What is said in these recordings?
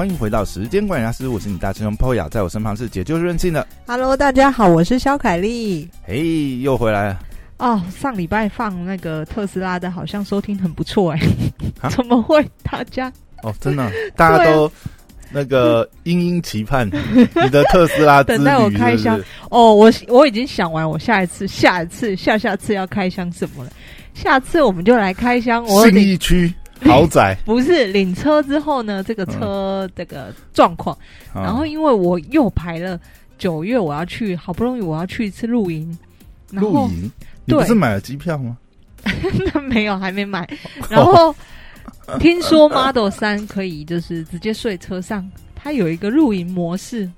欢迎回到时间管理师，我是你大师兄 Poya，在我身旁是解救任性的。Hello，大家好，我是肖凯丽。嘿，又回来了。哦，上礼拜放那个特斯拉的，好像收听很不错哎、啊 怎么会？大家哦，真的，大家都那个殷殷期盼 你的特斯拉等待我开箱是是哦，我我已经想完，我下一次、下一次、下下次要开箱什么了。下次我们就来开箱。我信领义区 豪宅，不是领车之后呢，这个车这个状况，啊。然后因为我又排了九月我要去，好不容易我要去一次露营，露营，你不是买了机票吗？没有，还没买。然后听说 Model 三可以就是直接睡车上，它有一个露营模式，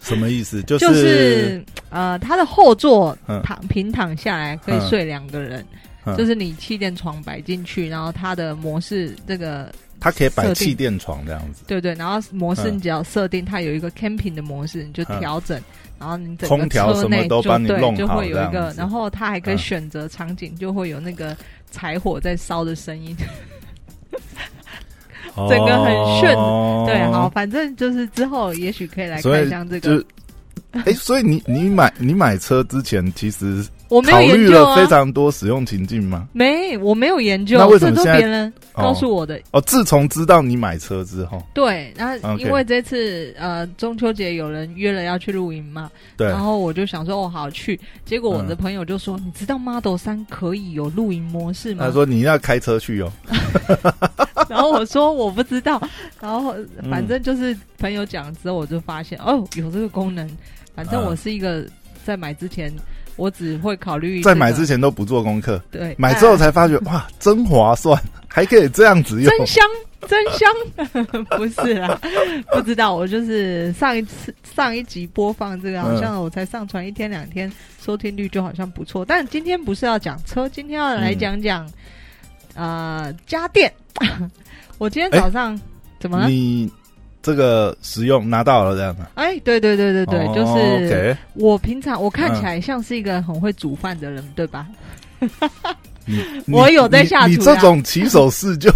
什么意思？就是就是呃，它的后座嗯。躺平躺下来可以睡两个人，嗯就是你气垫床摆进去，然后它的模式这个它可以摆气垫床这样子，对对，然后模式嗯你只要设定它有一个 camping 的模式，你就嗯调整。然后你整个车调什么内就都帮你对就弄好会有一个，然后它还可以嗯选择场景，就会有那个柴火在烧的声音。整个很炫。哦对，好，，反正就是之后也许可以来开箱这个。就。哎，所以你你买你买车之前，其实我没有考虑研究非常多使用情境吗？没，我没有研究，那为什么别人告诉我的。哦，自从知道你买车之后，对，那因为这次呃中秋节有人约了要去露营嘛，对，然后我就想说哦好去，结果我的嗯。朋友就说，你知道 Model 三可以有露营模式吗？他？说你要开车去哦，然后我说我不知道，然后嗯。反正就是朋友讲之后，我就发现哦有这个功能。反正嗯。我是一个在买之前，我只会考虑在买之前前都不做功课，对买之后哎才发觉哇，真划算，还可以这样子用。真香真香，不是啦，不知道我就是上一次上一集播放这个，好像我才上传一天两天，收听率就好像不错。但今天不是要讲车，今天要来讲讲、呃家电。我今天早上、怎么了？你这个使用拿到了这样的，哎，对对对对对，哦就是我平常我看起来像是一个很会煮饭的人，对吧？我有在下厨你，这种起手式就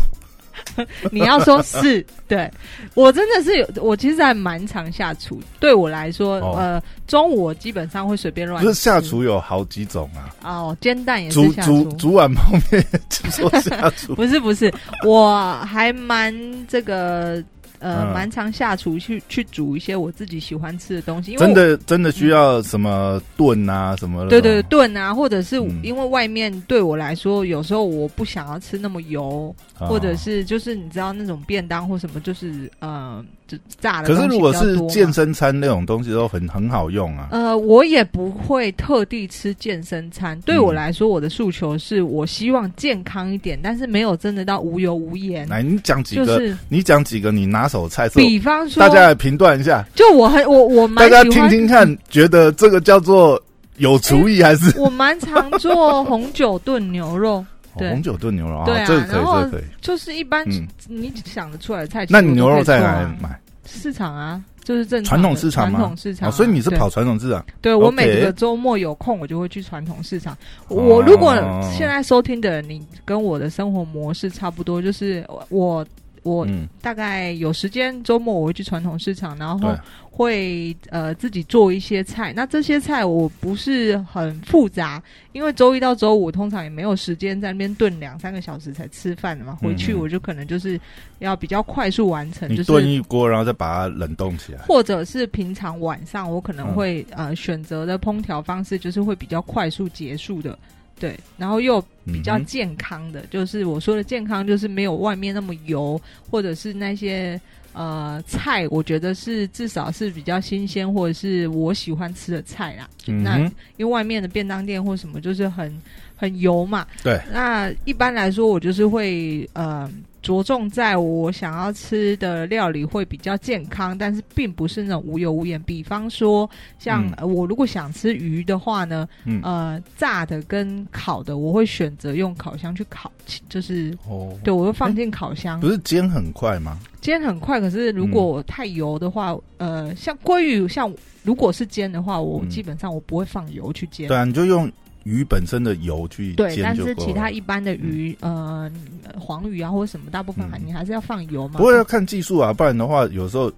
你要说是对。我真的是有，我其实还蛮常下厨。对我来说，哦。呃，中午我基本上会随便乱不是下厨有好几种啊，哦，煎蛋也煮是下厨。煮煮碗泡面就说下厨，不是不是，我还蛮这个呃，嗯。蛮常下厨去去煮一些我自己喜欢吃的东西，因为真的真的需要什么炖啊什么的，对对对炖啊，或者是嗯。因为外面对我来说，有时候我不想要吃那么油，啊。或者是就是你知道那种便当或什么，就是呃，就炸的可是如果是健身餐那种东西都很很好用啊，呃，我也不会特地吃健身餐。对嗯我来说，我的诉求是我希望健康一点，但是没有真的到无油无盐。来你讲几个，就是你讲几个你拿手菜色，比方说，大家来评断一下，就我很我我大家听听看，觉得这个叫做有厨艺还是、我蛮常做红酒炖牛肉，对红酒炖牛肉对啊这个可以，然后这个可以。就是一般嗯你想得出来的菜。那你牛肉在在哪里买？市场啊，就是正常传统市场嘛传统市场所以你是跑传统市场对我每个周末有空，我就会去传统市场。哦我如果现在收听的人，你跟我的生活模式差不多，就是我我嗯，大概有时间周末我会去传统市场，然后，会呃自己做一些菜。那这些菜我不是很复杂，因为周一到周五通常也没有时间在那边炖两三个小时才吃饭的嘛。回去我就可能就是要比较快速完成，就是炖一锅，然后再把它冷冻起来。或者是平常晚上我可能嗯会、呃选择的烹调方式，就是会比较快速结束的，对，然后又比较健康的，就是我说的健康，就是没有外面那么油，或者是那些呃菜，我觉得是至少是比较新鲜，或者是我喜欢吃的菜啦。那因为外面的便当店或什么就是很很油嘛，对，那一般来说，我就是会呃着重在我想要吃的料理会比较健康，但是并不是那种无油无盐。比方说，像、嗯呃我如果想吃鱼的话呢，嗯，呃，炸的跟烤的，我会选择用烤箱去烤，就是哦，对我会放进烤箱不。是煎很快吗？煎很快，可是如果我太油的话，呃，像鲑鱼，像如果是煎的话，我嗯基本上我不会放油去煎。对啊，你就用鱼本身的油去对，煎但就是够了其他一般的鱼，呃，黄鱼啊或者什么，大部分还嗯你还是要放油嘛。不过要看技术啊，不然的话有时候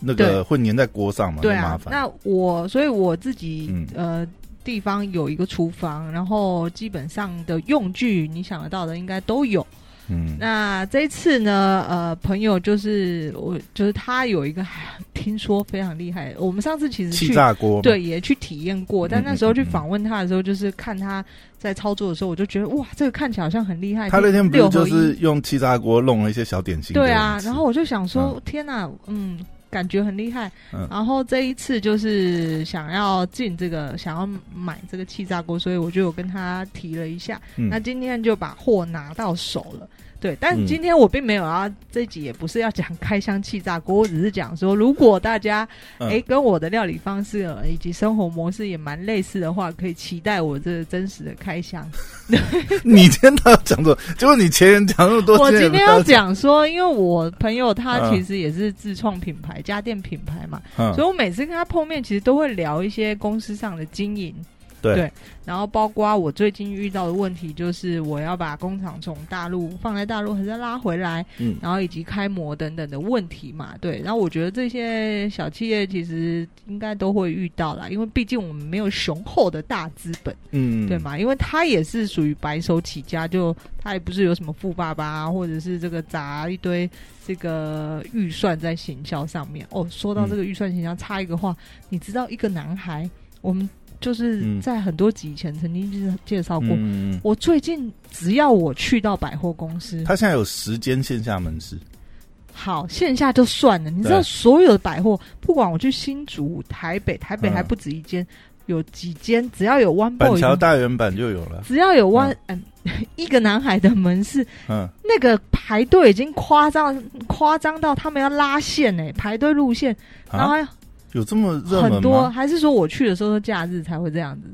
那个会粘在锅上嘛，对啊，麻烦。那我所以我自己、嗯呃地方有一个厨房，然后基本上的用具你想得到的应该都有。嗯，那这一次呢，呃，朋友就是我，就是他有一个听说非常厉害，我们上次其实气去炸锅对也去体验过，但嗯那时候去访问他的时候，就是看他在操作的时候，我就觉得哇，这个看起来好像很厉害。他那天不是就是用气炸锅弄了一些小点心？对啊，然后我就想说，天哪，嗯，感觉很厉害。嗯然后这一次就是想要进这个，想要买这个气炸锅，所以我就有跟他提了一下。嗯那今天就把货拿到手了。对，但嗯。今天我并没有啊这集也不是要讲开箱气炸锅，我只是讲说，如果大家嗯。哎、跟我的料理方式呃以及生活模式也蛮类似的话，可以期待我这真实的开箱。你今天都要讲的，结果你前人讲那么多，我今天要，讲说，因为我朋友他嗯。其实也是自创品牌、家电品牌嘛，嗯。所以我每次跟他碰面，其实都会聊一些公司上的经营。对对然后包括我最近遇到的问题，就是我要把工厂从大陆放在大陆，还是要拉回来，嗯然后以及开模等等的问题嘛。对，然后我觉得这些小企业其实应该都会遇到啦，因为毕竟我们没有雄厚的大资本。嗯，对？嘛？因为他也是属于白手起家，就他也不是有什么富爸爸、啊，或者是这个砸一堆这个预算在行销上面。哦，说到这个预算行销，插一个话，你知道一个男孩，我们就是嗯。在很多集以前曾经介介绍过。我最近只要我去到百货公司，他现在有十间线下门市，好线下就算了，你知道所有的百货，不管我去新竹、台北，台北嗯。还不止一间，有几间，只要有 One 板 Boy 桥大圆板就有了，只要有弯，嗯，一个男孩的门市，嗯，那个排队已经夸张夸张到他们要拉线呢、排队路线，然后有这么热门很多，还是说我去的时候是假日才会这样子？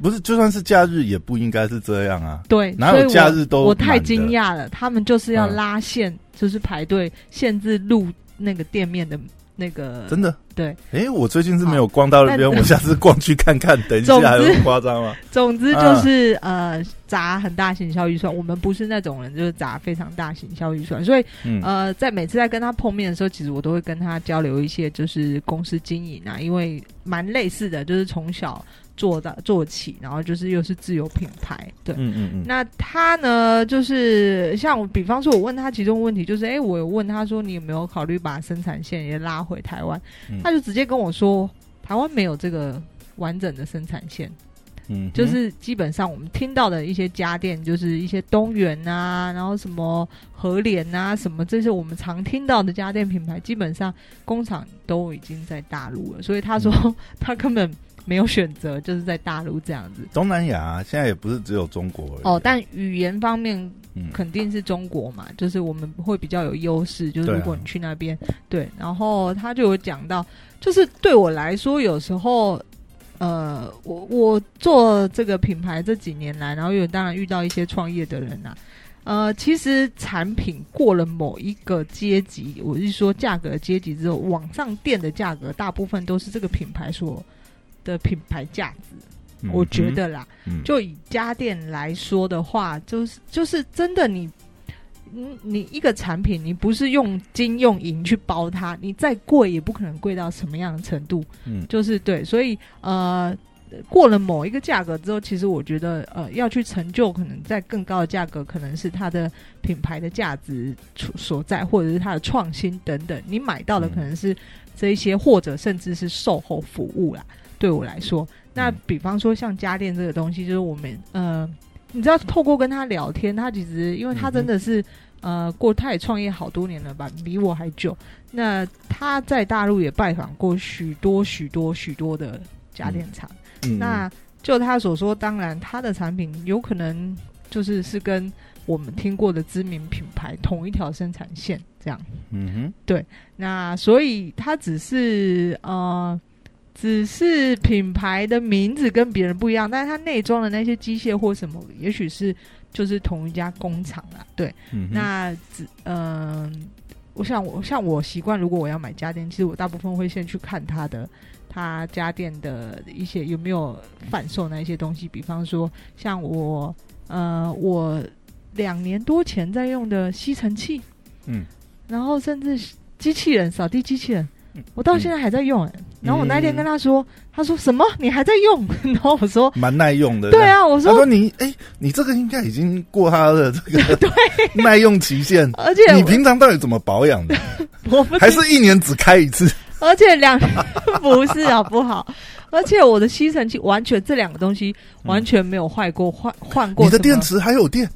不是，就算是假日也不应该是这样啊，对，哪有假日都我太惊讶了，他们就是要嗯。拉线，就是排队限制入那个店面的那个，真的。对。哎，我最近是没有逛到那边，我下次逛去看看。等一下，还有夸张吗？总之啊就是、呃砸很大行销预算，我们不是那种人，就是砸非常大行销预算，所以嗯呃，在每次在跟他碰面的时候，其实我都会跟他交流一些就是公司经营啊，因为蛮类似的，就是从小做到做起，然后就是又是自有品牌，对。嗯嗯嗯，那他呢，就是像我，比方说，我问他其中问题就是，哎、我有问他说，你有没有考虑把生产线也拉回台湾？嗯他就直接跟我说，台湾没有这个完整的生产线。嗯，就是基本上我们听到的一些家电，就是一些东元啊，然后什么和联啊，什么这些我们常听到的家电品牌，基本上工厂都已经在大陆了。所以他说、嗯 他根本没有选择，就是在大陆这样子。东南亚现在也不是只有中国而已哦，但语言方面嗯肯定是中国嘛，就是我们会比较有优势。就是如果你去那边，对，然后他就有讲到，就是对我来说，有时候，呃，我我做这个品牌这几年来，然后有当然遇到一些创业的人啊。呃，其实产品过了某一个阶级，我是说价格阶级之后，网上店的价格，大部分都是这个品牌所的品牌价值。嗯我觉得啦，嗯就以家电来说的话，就是就是真的你。你你一个产品，你不是用金用银去包它，你再贵也不可能贵到什么样的程度。嗯就是对，所以呃，过了某一个价格之后，其实我觉得呃，要去成就可能在更高的价格，可能是它的品牌的价值所所在，或者是它的创新等等。你买到的可能是这一些，或者甚至是售后服务啦。对我来说，那嗯比方说像家电这个东西，就是我们呃，你知道透过跟他聊天，他其实因为他真的是。呃，过他也创业好多年了吧，比我还久。那他在大陆也拜访过许多许多许多的家电厂。嗯那就他所说，当然他的产品有可能就是是跟我们听过的知名品牌同一条生产线这样。嗯哼对那所以他只是呃，只是品牌的名字跟别人不一样，但是它内装的那些机械或什么，也许是就是同一家工厂啦。对，嗯，那只嗯、我想我像我习惯，如果我要买家电，其实我大部分会先去看它的它家电的一些有没有贩售那一些东西，比方说像我呃我两年多前在用的吸尘器，嗯，然后甚至机器人扫地机器人嗯，我到现在还在用、欸。然后我那天跟他说，他说什么？你还在用？然后我说，蛮耐用的。对啊，我说他说你哎、你这个应该已经过它的这个对 耐用期限。而且你平常到底怎么保养的？我不还是一年只开一次？而且两不是好不好？而且我的吸尘器完全这两个东西完全没有坏过，换换过。你的电？池还有电？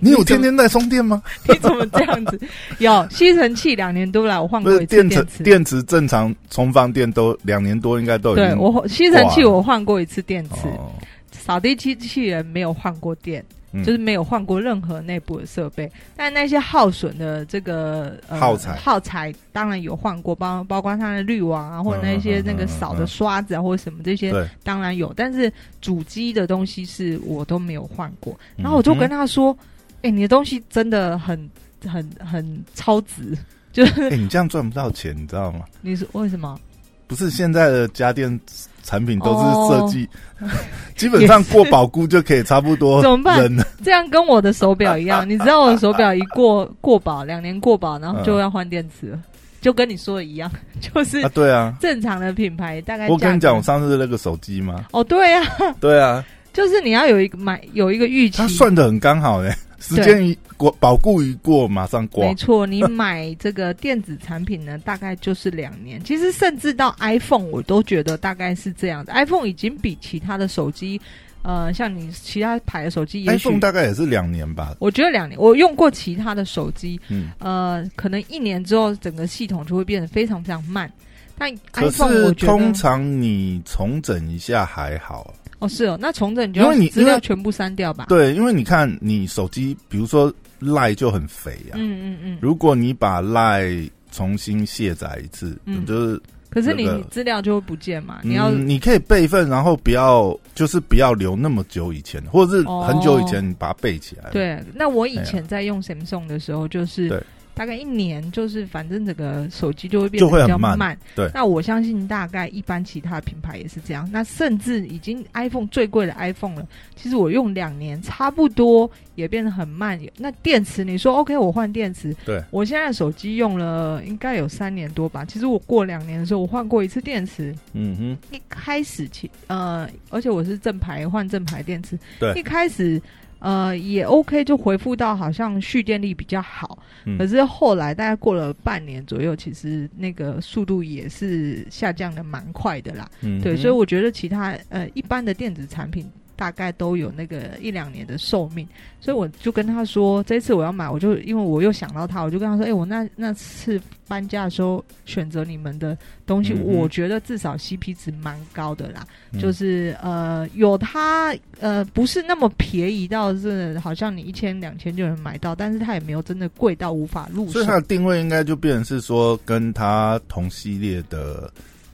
你有天天在充电吗？你怎么这样子？有吸尘器两年多了，我换过一次电池池。电池正常充放电都两年多，应该都对我吸尘器我换过一次电池，哦扫地机器人没有换过电。嗯就是没有换过任何内部的设备，但那些耗损的这个、呃、耗材耗材当然有换过，包包括它的滤网啊，或者那些那个扫的刷子啊，或者什么这些对，当然有，但是主机的东西是我都没有换过。嗯然后我就跟他说：“哎、你的东西真的很很很超值，就是哎、你这样赚不到钱，你知道吗？你是为什么？不是现在的家电产品都是哦设计，基本上过保估就可以差不多怎么办。这样跟我的手表一样，你知道我的手表一过过保两年过保，然后就要换电池了，就跟你说的一样，就是啊，对啊，正常的品牌大概我跟你讲，我上次那个手机嘛，哦，对呀、对啊，就是你要有一个买有一个预期他，算的很刚好嘞，时间一过，保固一过马上挂没。错，你买这个电子产品呢，大概就是两年。其实甚至到 iPhone，我都觉得大概是这样的。iPhone 已经比其他的手机，呃，像你其他牌的手机，iPhone 大概也是两年吧，我觉得两年。我用过其他的手机，嗯，呃，可能一年之后，整个系统就会变得非常非常慢。但 iPhone 通常你重整一下还好，哦是哦，那重整你就因为你资料全部删掉吧？对，因为你看你手机，比如说赖就很肥呀、嗯嗯嗯。如果你把赖重新卸载一次，嗯就是可是你资料就会不见嘛？你要嗯，你可以备份，然后不要就是不要留那么久以前，或者是很久以前你把它备起来。，对，那我以前在用 Samsung 的时候，就是对大概一年，就是反正整个手机就会变得比较慢慢。对那我相信大概一般其他品牌也是这样。那甚至已经 iPhone 最贵的 iPhone 了，其实我用两年差不多也变得很慢。那电池，你说 OK，我换电池，对我现在手机用了应该有三年多吧。其实我过两年的时候，我换过一次电池。嗯哼，一开始其呃，而且我是正牌换正牌电池，对一开始呃也 OK，就回复到好像蓄电力比较好，可是后来大概过了半年左右，其实那个速度也是下降的蛮快的啦。对，所以我觉得其他呃一般的电子产品。大概都有那个一两年的寿命，所以我就跟他说，这次我要买，我就因为我又想到他，我就跟他说，哎、我那那次搬家的时候选择你们的东西，嗯我觉得至少 CP 值蛮高的啦，嗯。就是呃有它呃不是那么便宜到是好像你一千两千就能买到，但是它也没有真的贵到无法入手。所以它。的定位应该就变成是说，跟它同系列的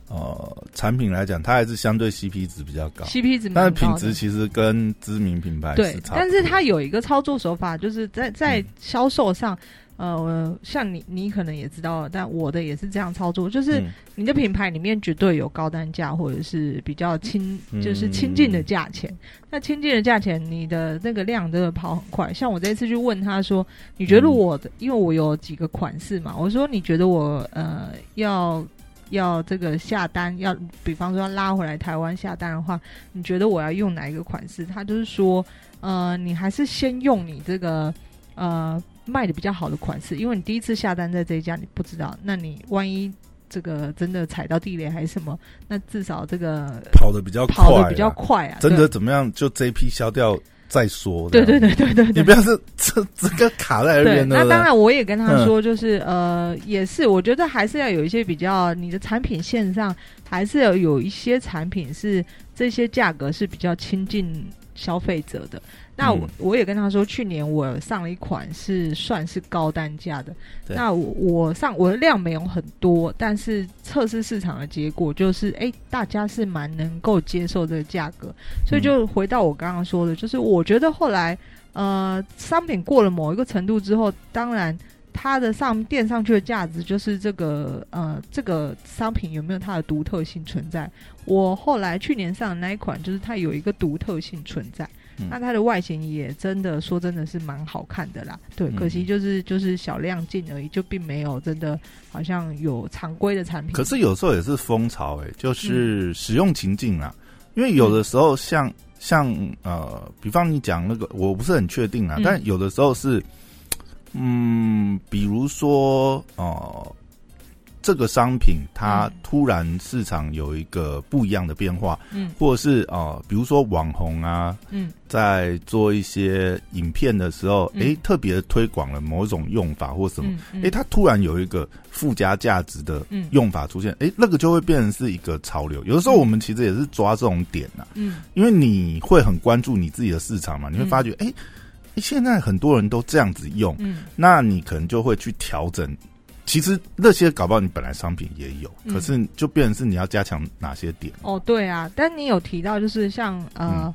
呃产品来讲，它还是相对 CP 值比较高，CP 值但是品质其实跟知名品牌对是，差不多。但是它有一个操作手法，就是在在嗯销售上，呃，像你你可能也知道，但我的也是这样操作，就是嗯你的品牌里面绝对有高单价或者是比较亲，嗯就是亲近的价钱。那亲近的价钱，你的那个量真的跑很快。像我这次去问他说，你觉得嗯我的，因为我有几个款式嘛，我说你觉得我呃要。要这个下单，要比方说要拉回来台湾下单的话，你觉得我要用哪一个款式？他就是说，呃，你还是先用你这个呃卖的比较好的款式，因为你第一次下单在这一家，你不知道，那你万一这个真的踩到地雷还是什么，那至少这个跑的比较快啊，跑的比较快啊，真的怎么样？就这一批消掉再说。对对，对对对对你不。要是这这个卡在那对，边的。那当然我也跟他嗯说，就是、呃，也是，我觉得还是要有一些比较，你的产品线上还是要有一些产品是这些价格是比较亲近消费者的。那我、嗯。我也跟他说，去年我上了一款是算是高单价的，那我我上我的量没有很多，但是测试市场的结果就是，哎，大家是蛮能够接受这个价格，所以就回到我刚刚说的，就是我觉得后来呃，商品过了某一个程度之后，当然它的上垫上去的价值，就是这个呃，这个商品有没有它的独特性存在？我后来去年上的那一款，就是它有一个独特性存在。那它的外形也真的说真的是蛮好看的啦，对，可惜就是就是小亮进而已，就并没有真的好像有常规的产品。可是有时候也是风潮哎，就是使用情境啊，因为有的时候像像呃，比方你讲那个，我不是很确定啊，但有的时候是，嗯，比如说哦。这个商品它突然市场有一个不一样的变化，嗯，或者是啊，比如说网红啊，嗯，在做一些影片的时候，哎，特别推广了某种用法或什么，哎，它突然有一个附加价值的用法出现，哎，那个就会变成是一个潮流。有的时候我们其实也是抓这种点呐，嗯，因为你会很关注你自己的市场嘛，你会发觉，哎，现在很多人都这样子用，嗯，那你可能就会去调整。其实那些搞不好你本来商品也有，可是就变成是你要加强哪些点？哦，对啊，但你有提到就是像呃，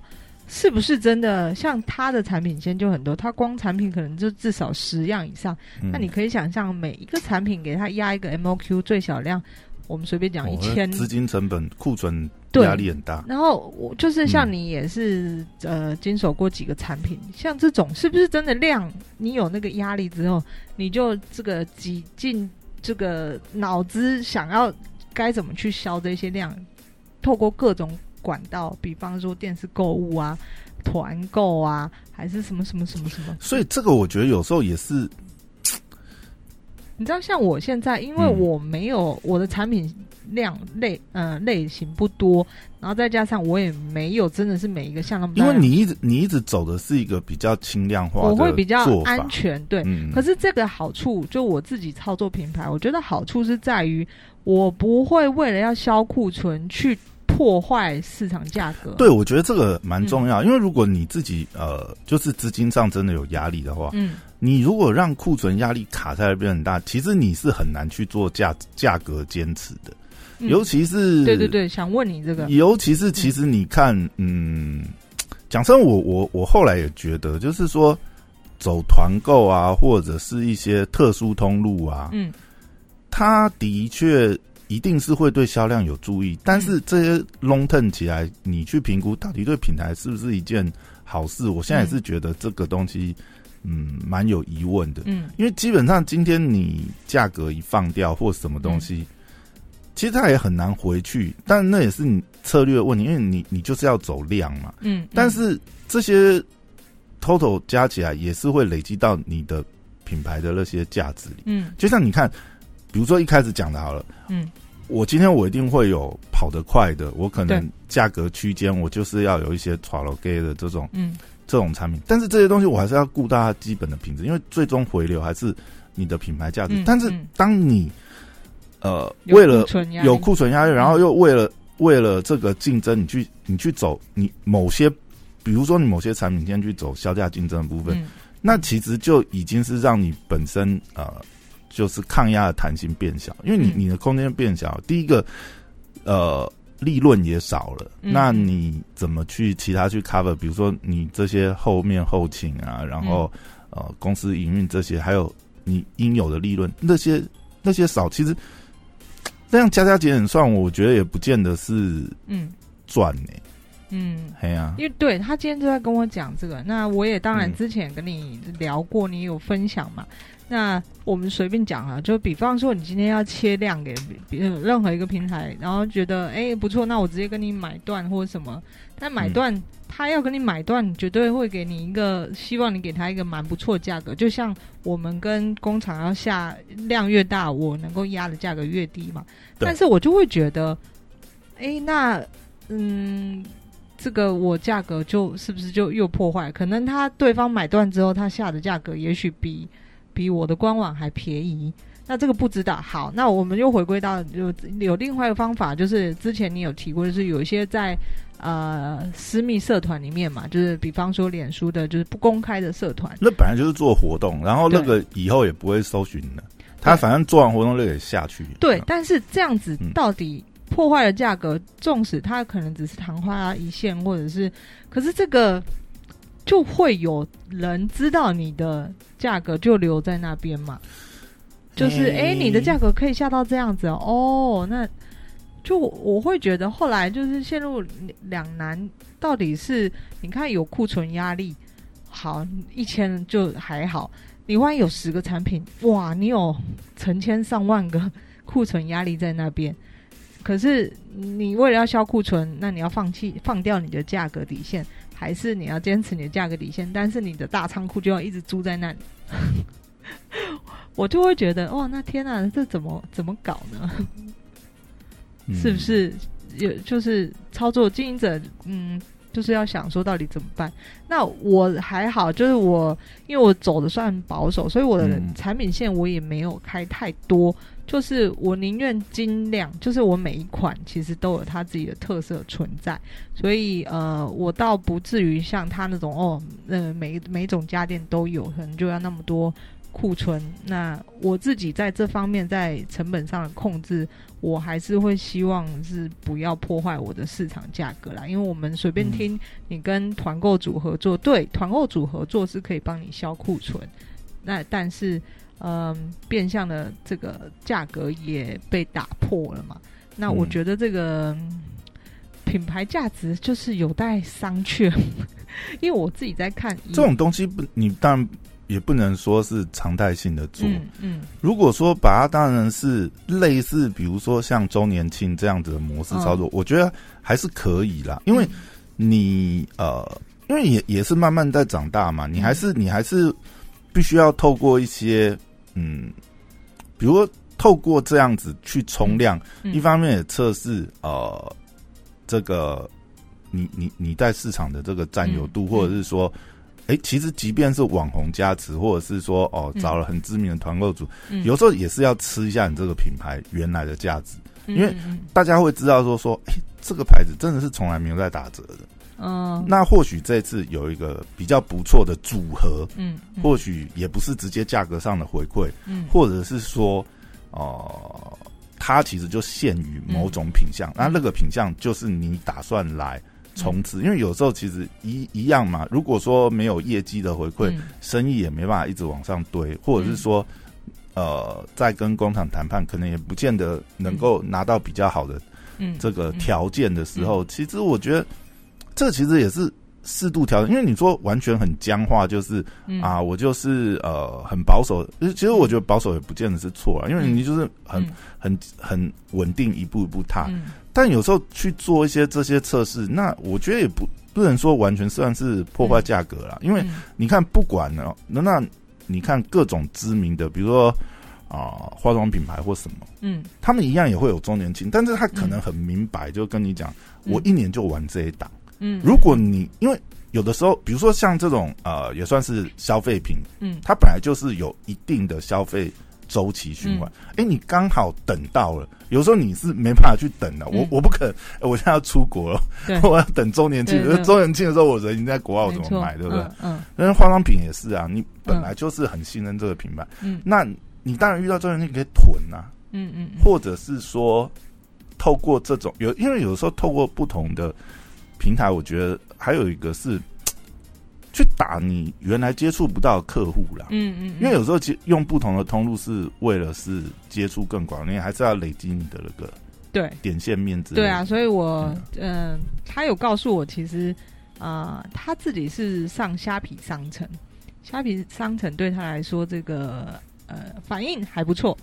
是不是真的像他的产品线就很多？他光产品可能就至少十样以上。那你可以想象每一个产品给他压一个 MOQ 最小量。我们随便讲一千，资金成本、库存压力很大。然后我就是像你也是呃经手过几个产品，像这种是不是真的量？你有那个压力之后，你就这个挤进这个脑子想要该怎么去销这些量，透过各种管道，比方说电视购物啊、团购啊，还是什么什么什么什么。所以这个我觉得有时候也是。你知道，像我现在，因为我没有我的产品量类，呃，类型不多，然后再加上我也没有真的是每一个项目，因为你一直你一直走的是一个比较轻量化，我会比较安全，对。可是这个好处，就我自己操作品牌，我觉得好处是在于，我不会为了要销库存去破坏市场价格。对，我觉得这个蛮重要，因为如果你自己呃，就是资金上真的有压力的话，嗯。你如果让库存压力卡在那边很大，其实你是很难去做价价格坚持的，尤其是对对对，想问你这个，尤其是其实你看，嗯，讲真，我我我后来也觉得，就是说走团购啊，或者是一些特殊通路啊，嗯，它的确一定是会对销量有注意，但是这些 long term 起来，你去评估到底对品牌是不是一件好事？我现在也是觉得这个东西。嗯，蛮有疑问的。嗯，因为基本上今天你价格一放掉或什么东西，其实他也很难回去。但那也是你策略问题，因为你你就是要走量嘛。嗯，但是这些 total 加起来也是会累积到你的品牌的那些价值里。嗯，就像你看，比如说一开始讲的好了。嗯，我今天我一定会有跑得快的，我可能价格区间我就是要有一些 t r a l gay 的这种。嗯。这种产品，但是这些东西我还是要顾大家基本的品质，因为最终回流还是你的品牌价值。但是当你呃为了有库存压力，然后又为了为了这个竞争，你去你去走你某些，比如说你某些产品先去走销价竞争的部分，那其实就已经是让你本身呃就是抗压的弹性变小，因为你你的空间变小。第一个呃。利润也少了，那你怎么去其他去 cover？比如说你这些后面后勤啊，然后呃公司营运这些，还有你应有的利润，那些那些少，其实这样加加减减算，我觉得也不见得是嗯赚呢。嗯，嘿呀，因为对他今天就在跟我讲这个，那我也当然之前跟你聊过，你有分享嘛？那我们随便讲啊，就比方说，你今天要切量给任何一个平台，然后觉得哎不错，那我直接跟你买断或者什么。但买断，他要跟你买断，绝对会给你一个希望，你给他一个蛮不错的价格。就像我们跟工厂要下量越大，我能够压的价格越低嘛。但是我就会觉得，哎，那嗯，这个我价格就是不是就又破坏？可能他对方买断之后，他下的价格也许比。比我的官网还便宜，那这个不知道。好，那我们又回归到有有另外一个方法，就是之前你有提过，就是有一些在呃私密社团里面嘛，就是比方说脸书的，就是不公开的社团。那本来就是做活动，然后那个以后也不会搜寻的，他反正做完活动就得下去。对，但是这样子到底破坏了价格，纵使它可能只是昙花一现，或者是，可是这个。就会有人知道你的价格就留在那边嘛？就是哎，你的价格可以下到这样子哦，那就我会觉得后来就是陷入两难，到底是你看有库存压力，好一千就还好，你万一有十个产品，哇，你有成千上万个库存压力在那边，可是你为了要销库存，那你要放弃放掉你的价格底线，还是你要坚持你的价格底线，但是你的大仓库就要一直租在那里。我就会觉得，哇，那天啊，这怎么怎么搞呢？是不是有就是操作经营者，嗯，就是要想说到底怎么办？那我还好，就是我因为我走的算保守，所以我的产品线我也没有开太多，就是我宁愿精量，就是我每一款其实都有它自己的特色存在，所以呃，我倒不至于像他那种哦，呃，每每种家电都有，可能就要那么多。库存，那我自己在这方面在成本上的控制，我还是会希望是不要破坏我的市场价格啦。因为我们随便听你跟团购组合作，对，团购组合作是可以帮你销库存，那但是，嗯，变相的这个价格也被打破了嘛。那我觉得这个品牌价值就是有待商榷，因为我自己在看这种东西，不，你当然。也不能说是常态性的做。嗯，如果说把它当然是类似，比如说像周年庆这样子的模式操作，我觉得还是可以啦。因为你呃，因为也也是慢慢在长大嘛，你还是你还是必须要透过一些嗯，比如透过这样子去冲量，一方面也测试呃这个你你你在市场的这个占有度，或者是说。哎，其实即便是网红加持，或者是说哦找了很知名的团购组，有时候也是要吃一下你这个品牌原来的价值，因为大家会知道说说，哎，这个牌子真的是从来没有在打折的。嗯，那或许这次有一个比较不错的组合，嗯，或许也不是直接价格上的回馈，嗯，或者是说，哦，它其实就限于某种品相，那那个品相就是你打算来。从此，因为有时候其实一一样嘛。如果说没有业绩的回馈，生意也没办法一直往上堆，或者是说，呃，在跟工厂谈判，可能也不见得能够拿到比较好的这个条件的时候，其实我觉得这其实也是适度调整。因为你说完全很僵化，就是啊，我就是呃很保守。其实我觉得保守也不见得是错啊，因为你就是很很很稳定，一步一步踏。但有时候去做一些这些测试，那我觉得也不不能说完全算是破坏价格了，因为你看，不管呢，那那你看各种知名的，比如说啊化妆品牌或什么，嗯，他们一样也会有周年庆，但是他可能很明白，就跟你讲，我一年就玩这一档，嗯，如果你因为有的时候，比如说像这种呃也算是消费品，嗯，它本来就是有一定的消费。周期循环，哎，你刚好等到了。有时候你是没办法去等的。我我不肯，我现在要出国了，我要等周年庆。周年庆的时候，我人已经在国外，我怎么买？对不对？嗯。那化妆品也是啊，你本来就是很信任这个品牌，嗯，那你当然遇到周年庆可以囤啊，嗯嗯，或者是说透过这种有，因为有时候透过不同的平台，我觉得还有一个是。去打你原来接触不到客户啦。嗯嗯，因为有时候接用不同的通路是为了是接触更广，你还是要累积你的那个对点线面子。对啊，所以我嗯，他有告诉我，其实啊，他自己是上虾皮商城，虾皮商城对他来说这个呃反应还不错。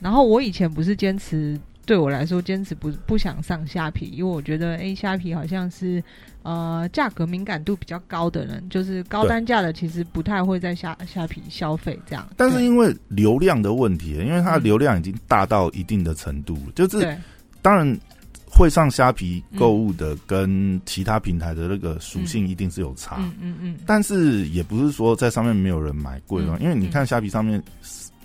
然后我以前不是坚持。对我来说，坚持不不想上虾皮，因为我觉得，哎，虾皮好像是呃价格敏感度比较高的人，就是高单价的，其实不太会在虾虾皮消费这样。但是因为流量的问题，因为它的流量已经大到一定的程度，就是当然会上虾皮购物的，跟其他平台的那个属性一定是有差。嗯嗯嗯。但是也不是说在上面没有人买贵了，因为你看虾皮上面。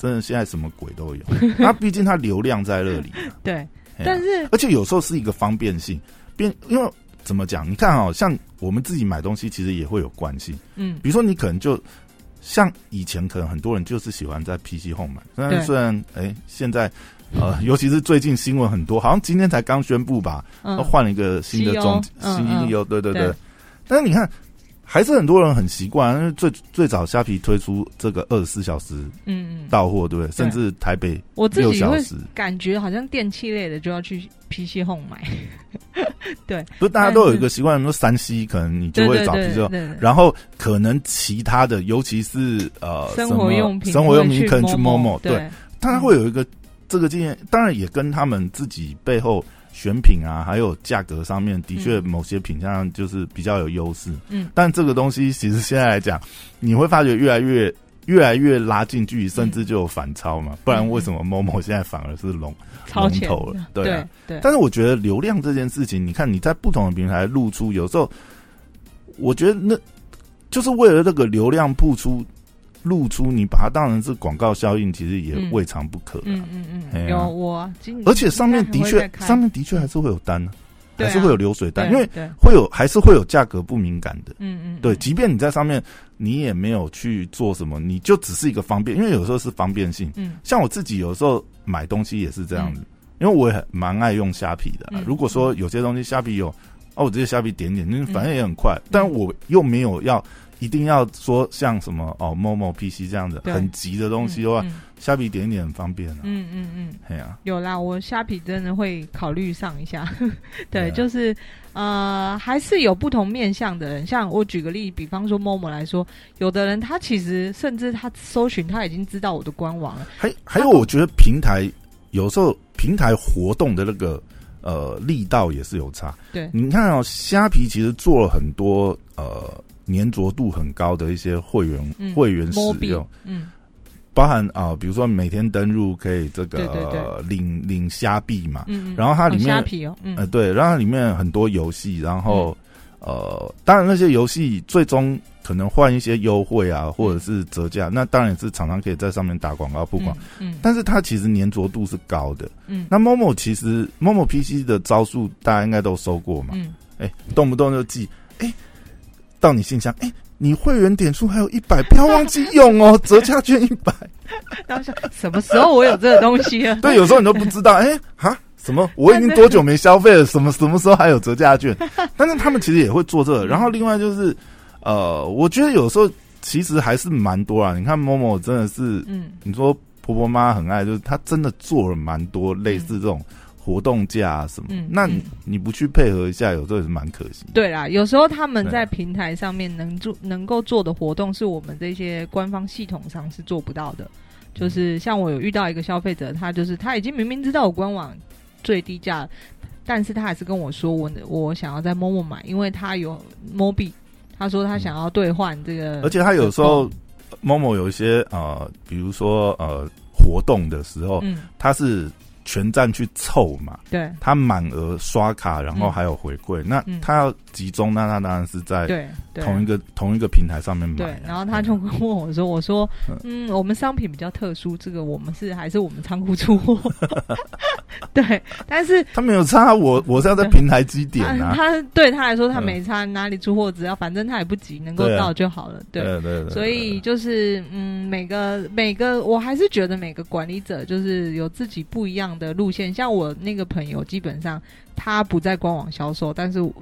真的现在什么鬼都有，那毕竟它流量在那里。对，但是而且有时候是一个方便性，变因为怎么讲？你看哦，像我们自己买东西，其实也会有关系。嗯，比如说你可能就像以前，可能很多人就是喜欢在 PC Home 买，虽然虽然哎，现在呃，尤其是最近新闻很多，好像今天才刚宣布吧，换了一个新的中新 e 对对对。但是你看。还是很多人很习惯，因为最最早虾皮推出这个二十四小时嗯到货，对不对？甚至台北我自己会感觉好像电器类的就要去 PC Home 买，对，不是大家都有一个习惯，说三 C 可能你就会找 PC Home，然后可能其他的，尤其是呃生活用品，生活用品可能去某某，对，它会有一个这个经验，当然也跟他们自己背后。选品啊，还有价格上面，的确某些品相就是比较有优势。嗯，但这个东西其实现在来讲，你会发觉越来越越来越拉近距离，甚至就有反超嘛。不然为什么某某现在反而是龙龙头了？对对。但是我觉得流量这件事情，你看你在不同的平台露出，有时候我觉得那就是为了这个流量付出。露出你把它当成是广告效应，其实也未尝不可。嗯嗯嗯，有我，而且上面的确，上面的确还是会有单呢，还是会有流水单，因为会有还是会有价格不敏感的。嗯嗯，对，即便你在上面，你也没有去做什么，你就只是一个方便，因为有时候是方便性。嗯，像我自己有时候买东西也是这样子，因为我也蛮爱用虾皮的。如果说有些东西虾皮有，哦，我直接虾皮点点，那反正也很快，但我又没有要。一定要说像什么哦，某某 PC 这样子很急的东西的话，虾皮点一点很方便啊。嗯嗯嗯，对啊，有啦，我虾皮真的会考虑上一下。对，就是呃，还是有不同面向的人。像我举个例，比方说某某来说，有的人他其实甚至他搜寻他已经知道我的官网了。还还有，我觉得平台有时候平台活动的那个呃力道也是有差。对，你看哦，虾皮其实做了很多呃。粘着度很高的一些会员会员使用，嗯，包含啊，比如说每天登录可以这个领领虾币嘛，嗯，然后它里面虾皮哦，呃对，然后里面很多游戏，然后呃，当然那些游戏最终可能换一些优惠啊，或者是折价，那当然也是常常可以在上面打广告曝光，嗯，但是它其实粘着度是高的，嗯，那某某其实某某 PC 的招数大家应该都收过嘛，嗯，哎，动不动就记，哎。到你信箱，哎，你会员点数还有一百，不要忘记用哦，折价券一百。当下什么时候我有这个东西啊？对，有时候你都不知道，哎，哈，什么？我已经多久没消费了？什么什么时候还有折价券？但是他们其实也会做这个。然后另外就是，呃，我觉得有时候其实还是蛮多啊。你看某某真的是，嗯，你说婆婆妈很爱，就是她真的做了蛮多类似这种。活动价什么？那你不去配合一下，有时候也是蛮可惜。对啦，有时候他们在平台上面能做、能够做的活动，是我们这些官方系统上是做不到的。就是像我有遇到一个消费者，他就是他已经明明知道我官网最低价，但是他还是跟我说我我想要在某某买，因为他有某币，他说他想要兑换这个。而且他有时候某某有一些呃，比如说呃活动的时候，嗯他是。全站去凑嘛，对，他满额刷卡，然后还有回馈，那他要集中，那他当然是在同一个同一个平台上面买。对，然后他就问我说：“我说，嗯，我们商品比较特殊，这个我们是还是我们仓库出货？对，但是他没有差，我我是要在平台基点啊。他对他来说，他没差哪里出货，只要反正他也不急，能够到就好了。对对对，所以就是嗯，每个每个，我还是觉得每个管理者就是有自己不一样。的路线，像我那个朋友，基本上他不在官网销售，但是我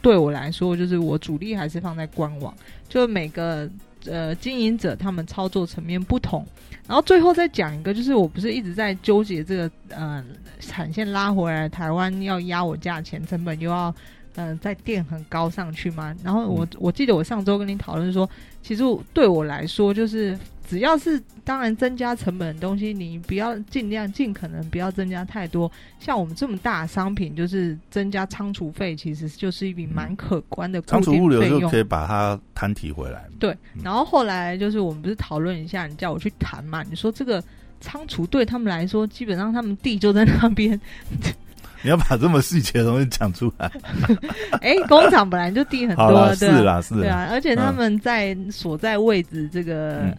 对我来说，就是我主力还是放在官网。就每个呃经营者，他们操作层面不同。然后最后再讲一个，就是我不是一直在纠结这个呃产线拉回来，台湾要压我价钱，成本又要嗯在店很高上去吗？然后我我记得我上周跟你讨论说，其实对我来说就是。只要是当然增加成本的东西，你不要尽量尽可能不要增加太多。像我们这么大的商品，就是增加仓储费，其实就是一笔蛮可观的仓储物流就可以把它摊提回来。对，然后后来就是我们不是讨论一下，你叫我去谈嘛？你说这个仓储对他们来说，基本上他们地就在那边。你要把这么细节的东西讲出来？哎，工厂本来就地很多，是啦，是，对啊，而且他们在所在位置这个。嗯，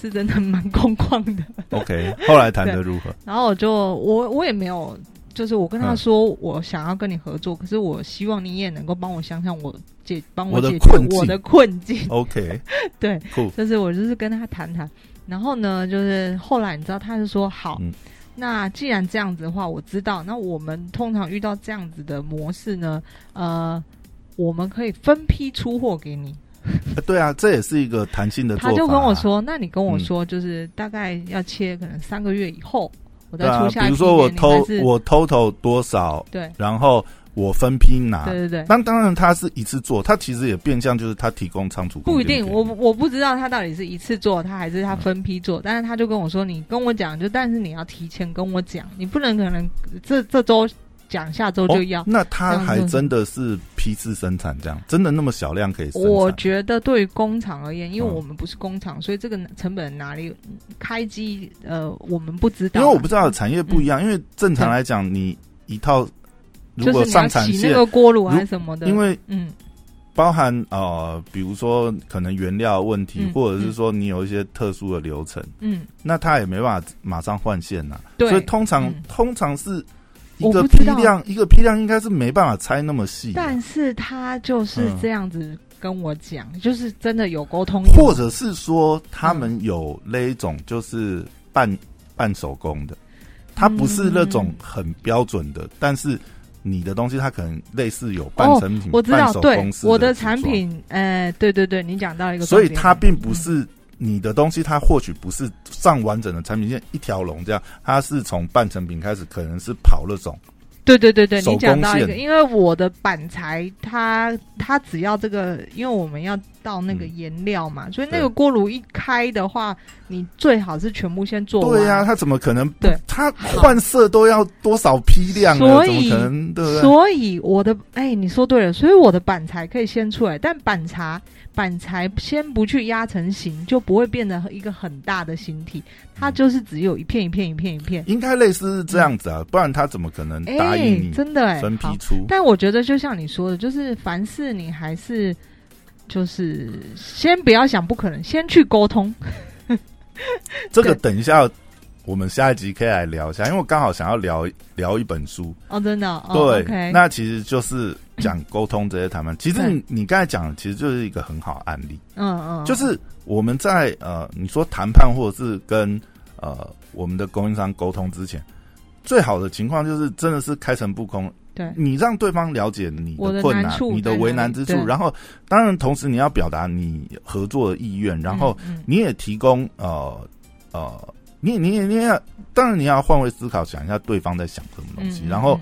是真的蛮空旷的。OK，后来谈的如何？然后我就我我也没有，就是我跟他说我想要跟你合作，可是我希望你也能够帮我想想我解帮我解决我的困境。OK，对，就是我就是跟他谈谈。然后呢，就是后来你知道，他是说好，那既然这样子的话，我知道，那我们通常遇到这样子的模式呢，呃，我们可以分批出货给你。对啊，这也是一个弹性的。他就跟我说：“那你跟我说，就是大概要切，可能三个月以后，我再出下。比如说我偷我偷偷多少，对，然后我分批拿，对对对。那当然他是一次做，他其实也变相就是他提供仓储。不一定，我我不知道他到底是一次做，他还是他分批做。但是他就跟我说：你跟我讲，就但是你要提前跟我讲，你不能可能这这周。”讲下周就要，那他还真的是批次生产这样，真的那么小量可以？我觉得对于工厂而言，因为我们不是工厂，所以这个成本哪里开机呃，我们不知道。因为我不知道产业不一样，因为正常来讲，你一套如果上产线那个锅炉还是什么的，因为嗯，包含呃，比如说可能原料问题，或者是说你有一些特殊的流程，嗯，那他也没办法马上换线呐，所以通常通常是。一个批量，一个批量应该是没办法拆那么细。但是他就是这样子跟我讲，就是真的有沟通。或者是说，他们有那一种就是半半手工的，它不是那种很标准的，但是你的东西它可能类似有半成品。我知道，对，我的产品，呃，对对对，你讲到一个，所以它并不是。你的东西它或许不是上完整的产品线一条龙这样，它是从半成品开始，可能是跑那种。对对对对，你讲到一个，因为我的板材，它它只要这个，因为我们要倒那个颜料嘛，所以那个锅炉一开的话，你最好是全部先做完。对呀，它怎么可能？对，它换色都要多少批量？所以可能对。所以我的哎，你说对了，所以我的板材可以先出来，但板材。板材先不去压成型，就不会变得一个很大的形体，它就是只有一片一片一片一片。应该类似是这样子啊，不然他怎么可能答应你？真的分批出。但我觉得就像你说的，就是凡事你还是就是先不要想不可能，先去沟通。这个等一下。我们下一集可以来聊一下，因为我刚好想要聊聊一本书。哦，真的对，那其实就是讲沟通这些谈判。其实你你刚才讲，其实就是一个很好案例，嗯嗯，就是我们在呃，你说谈判或者是跟呃我们的供应商沟通之前，最好的情况就是真的是开诚布公，对，你让对方了解你的困难、你的为难之处，然后当然同时你要表达你合作的意愿，然后你也提供呃呃。你你你要，当然你要换位思考，想一下对方在想什么东西，然后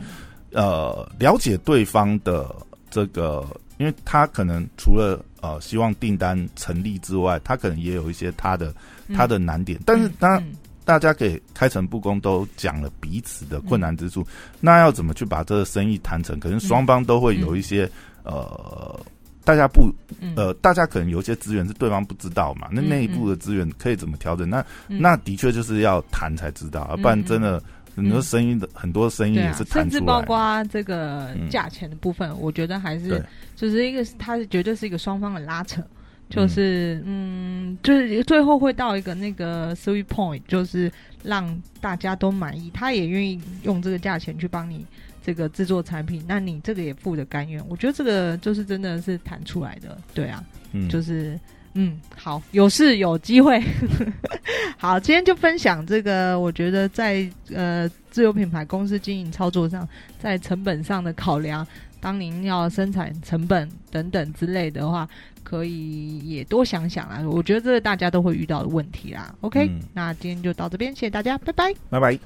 呃了解对方的这个，因为他可能除了呃希望订单成立之外，他可能也有一些他的他的难点，但是当大家给开诚布公都讲了彼此的困难之处，那要怎么去把这个生意谈成？可能双方都会有一些呃。大家不，呃，大家可能有一些资源是对方不知道嘛，那内部的资源可以怎么调整？那那的确就是要谈才知道，不然真的很多声音的很多声音也是谈甚至包括这个价钱的部分，我觉得还是就是一个，它是绝对是一个双方的拉扯，就是嗯，就是最后会到一个那个 three point，就是让大家都满意，他也愿意用这个价钱去帮你。这个制作产品，那你这个也负的甘愿，我觉得这个就是真的是谈出来的，对啊，嗯，就是嗯，好，有事有机会，好，今天就分享这个，我觉得在呃自有品牌公司经营操作上，在成本上的考量，当您要生产成本等等之类的话，可以也多想想啊，我觉得这是大家都会遇到的问题啦。OK，那今天就到这边，谢谢大家，拜拜，拜拜。